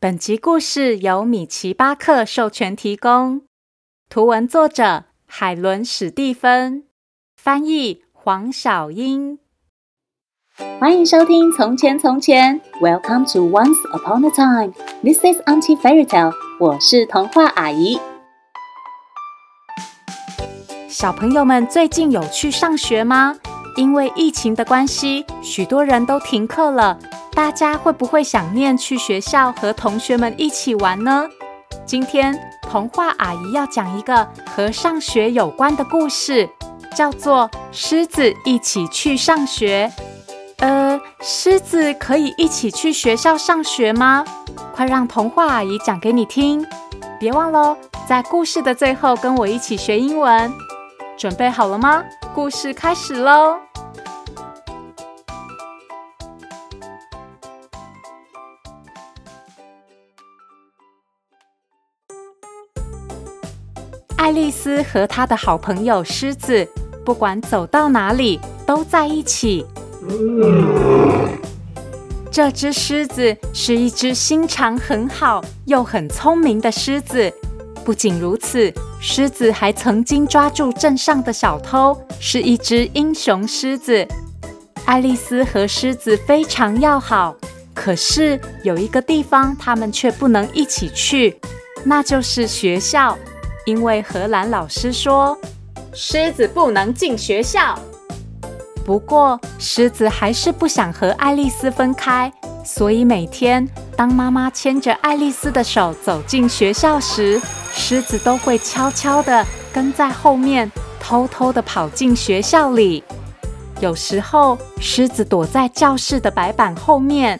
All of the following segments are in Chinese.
本集故事由米奇巴克授权提供，图文作者海伦史蒂芬，翻译黄小英。欢迎收听《从前从前》，Welcome to Once Upon a Time。This is Auntie Fairy Tale。我是童话阿姨。小朋友们最近有去上学吗？因为疫情的关系，许多人都停课了。大家会不会想念去学校和同学们一起玩呢？今天童话阿姨要讲一个和上学有关的故事，叫做《狮子一起去上学》。呃，狮子可以一起去学校上学吗？快让童话阿姨讲给你听。别忘喽，在故事的最后跟我一起学英文。准备好了吗？故事开始喽！爱丽丝和她的好朋友狮子，不管走到哪里都在一起。这只狮子是一只心肠很好又很聪明的狮子。不仅如此，狮子还曾经抓住镇上的小偷，是一只英雄狮子。爱丽丝和狮子非常要好，可是有一个地方他们却不能一起去，那就是学校。因为荷兰老师说，狮子不能进学校。不过，狮子还是不想和爱丽丝分开，所以每天当妈妈牵着爱丽丝的手走进学校时，狮子都会悄悄地跟在后面，偷偷地跑进学校里。有时候，狮子躲在教室的白板后面。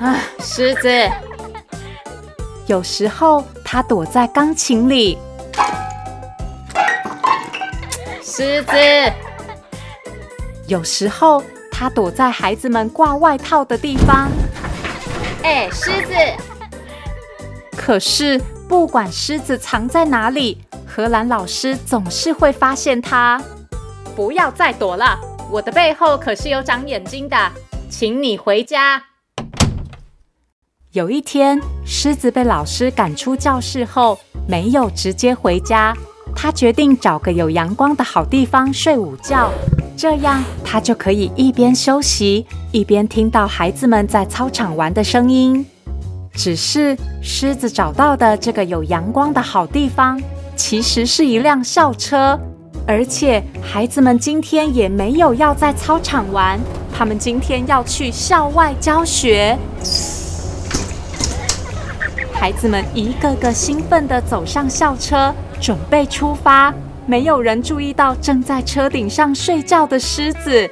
啊，狮子！有时候。他躲在钢琴里，狮子。有时候他躲在孩子们挂外套的地方。哎，狮子！可是不管狮子藏在哪里，荷兰老师总是会发现它。不要再躲了，我的背后可是有长眼睛的，请你回家。有一天，狮子被老师赶出教室后，没有直接回家。他决定找个有阳光的好地方睡午觉，这样他就可以一边休息，一边听到孩子们在操场玩的声音。只是，狮子找到的这个有阳光的好地方，其实是一辆校车，而且孩子们今天也没有要在操场玩，他们今天要去校外教学。孩子们一个个兴奋地走上校车，准备出发。没有人注意到正在车顶上睡觉的狮子。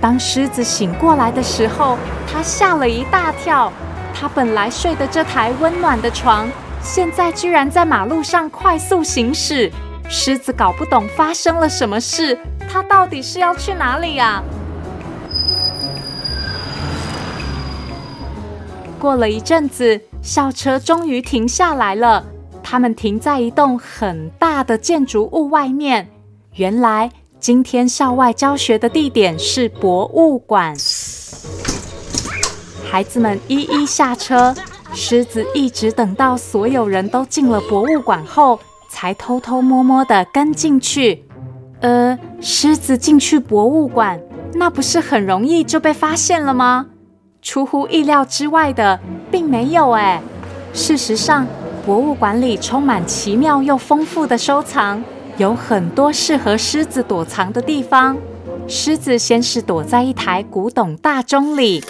当狮子醒过来的时候，他吓了一大跳。他本来睡的这台温暖的床，现在居然在马路上快速行驶。狮子搞不懂发生了什么事，他到底是要去哪里呀？过了一阵子。校车终于停下来了。他们停在一栋很大的建筑物外面。原来今天校外教学的地点是博物馆。孩子们一一下车，狮子一直等到所有人都进了博物馆后，才偷偷摸摸地跟进去。呃，狮子进去博物馆，那不是很容易就被发现了吗？出乎意料之外的，并没有哎。事实上，博物馆里充满奇妙又丰富的收藏，有很多适合狮子躲藏的地方。狮子先是躲在一台古董大钟里，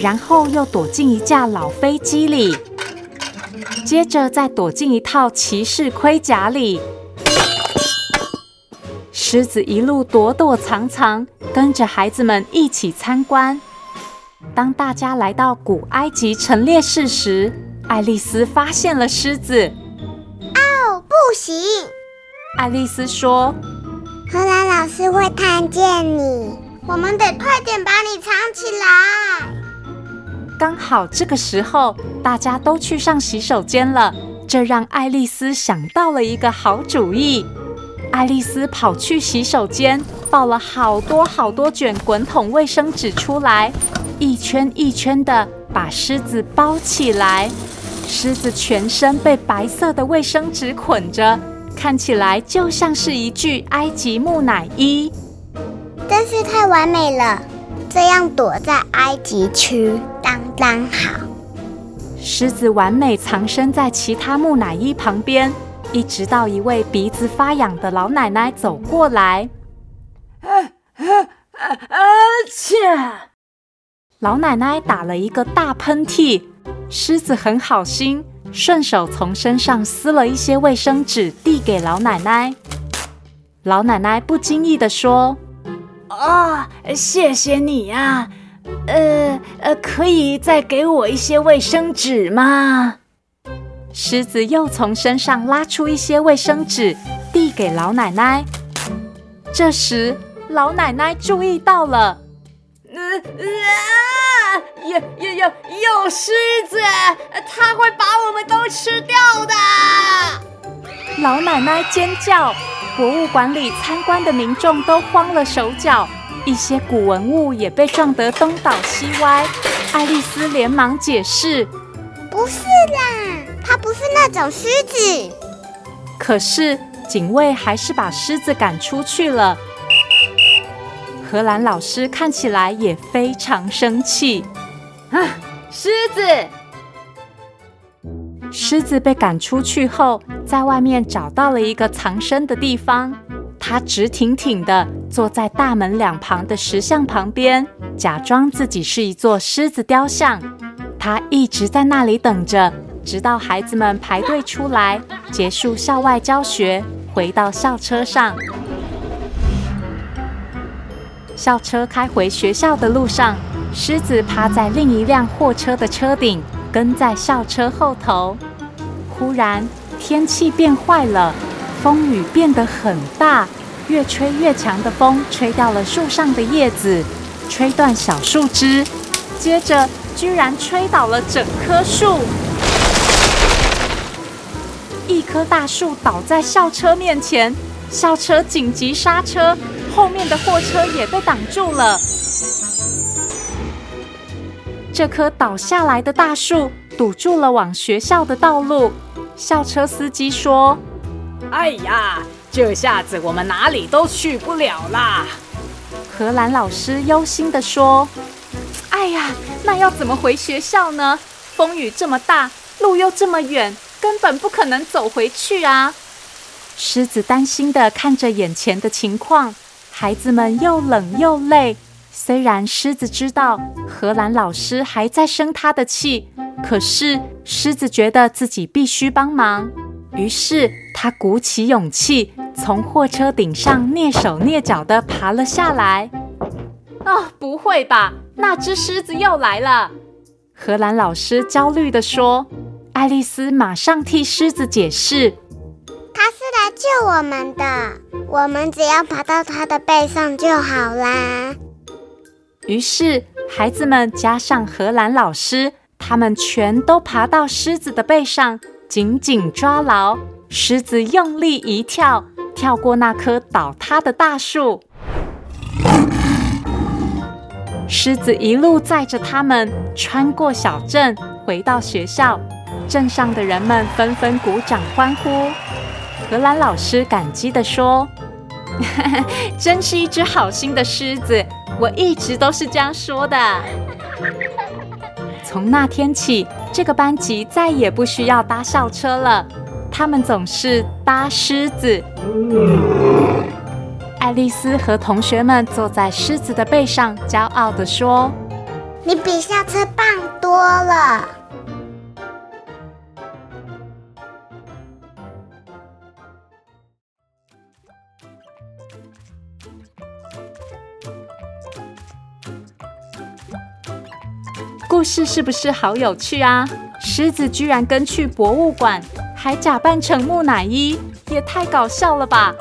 然后又躲进一架老飞机里，接着再躲进一套骑士盔甲里。狮子一路躲躲藏藏，跟着孩子们一起参观。当大家来到古埃及陈列室时，爱丽丝发现了狮子。哦，不行！爱丽丝说：“荷兰老师会看见你，我们得快点把你藏起来。”刚好这个时候，大家都去上洗手间了，这让爱丽丝想到了一个好主意。爱丽丝跑去洗手间，抱了好多好多卷滚筒卫生纸出来。一圈一圈的把狮子包起来。狮子全身被白色的卫生纸捆着，看起来就像是一具埃及木乃伊。真是太完美了，这样躲在埃及区刚刚好。狮子完美藏身在其他木乃伊旁边，一直到一位鼻子发痒的老奶奶走过来。啊啊啊啊！切！老奶奶打了一个大喷嚏。狮子很好心，顺手从身上撕了一些卫生纸，递给老奶奶。老奶奶不经意地说：“啊、哦，谢谢你呀，呃呃，可以再给我一些卫生纸吗？”狮子又从身上拉出一些卫生纸，递给老奶奶。这时，老奶奶注意到了，呃呃有有有有狮子，它会把我们都吃掉的！老奶奶尖叫，博物馆里参观的民众都慌了手脚，一些古文物也被撞得东倒西歪。爱丽丝连忙解释：“不是啦，它不是那种狮子。”可是警卫还是把狮子赶出去了。荷兰老师看起来也非常生气。啊！狮子，狮子被赶出去后，在外面找到了一个藏身的地方。它直挺挺地坐在大门两旁的石像旁边，假装自己是一座狮子雕像。它一直在那里等着，直到孩子们排队出来，结束校外教学，回到校车上。校车开回学校的路上。狮子趴在另一辆货车的车顶，跟在校车后头。忽然，天气变坏了，风雨变得很大，越吹越强的风吹掉了树上的叶子，吹断小树枝，接着居然吹倒了整棵树。一棵大树倒在校车面前，校车紧急刹车，后面的货车也被挡住了。这棵倒下来的大树堵住了往学校的道路。校车司机说：“哎呀，这下子我们哪里都去不了啦。”荷兰老师忧心地说：“哎呀，那要怎么回学校呢？风雨这么大，路又这么远，根本不可能走回去啊！”狮子担心地看着眼前的情况，孩子们又冷又累。虽然狮子知道荷兰老师还在生他的气，可是狮子觉得自己必须帮忙，于是他鼓起勇气从货车顶上蹑手蹑脚地爬了下来。哦，不会吧？那只狮子又来了！荷兰老师焦虑地说。爱丽丝马上替狮子解释：“它是来救我们的，我们只要爬到它的背上就好啦。”于是，孩子们加上荷兰老师，他们全都爬到狮子的背上，紧紧抓牢。狮子用力一跳，跳过那棵倒塌的大树。狮子一路载着他们穿过小镇，回到学校。镇上的人们纷纷鼓掌欢呼。荷兰老师感激地说：“ 真是一只好心的狮子。”我一直都是这样说的。从那天起，这个班级再也不需要搭校车了，他们总是搭狮子。爱丽丝和同学们坐在狮子的背上，骄傲地说：“你比校车棒多了。”故事是不是好有趣啊？狮子居然跟去博物馆，还假扮成木乃伊，也太搞笑了吧！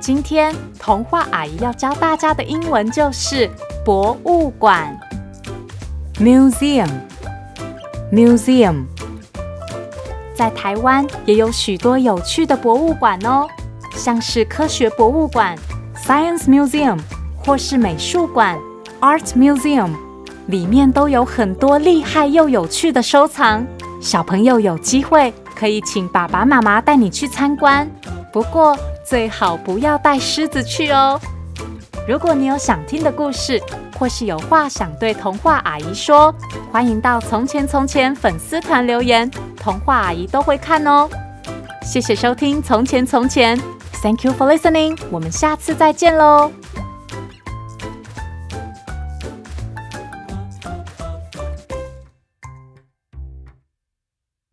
今天童话阿姨要教大家的英文就是博物馆 （museum），museum。在台湾也有许多有趣的博物馆哦，像是科学博物馆 （Science Museum） 或是美术馆 （Art Museum）。里面都有很多厉害又有趣的收藏。小朋友有机会可以请爸爸妈妈带你去参观，不过最好不要带狮子去哦。如果你有想听的故事，或是有话想对童话阿姨说，欢迎到从前从前粉丝团留言，童话阿姨都会看哦。谢谢收听《从前从前》，Thank you for listening，我们下次再见喽。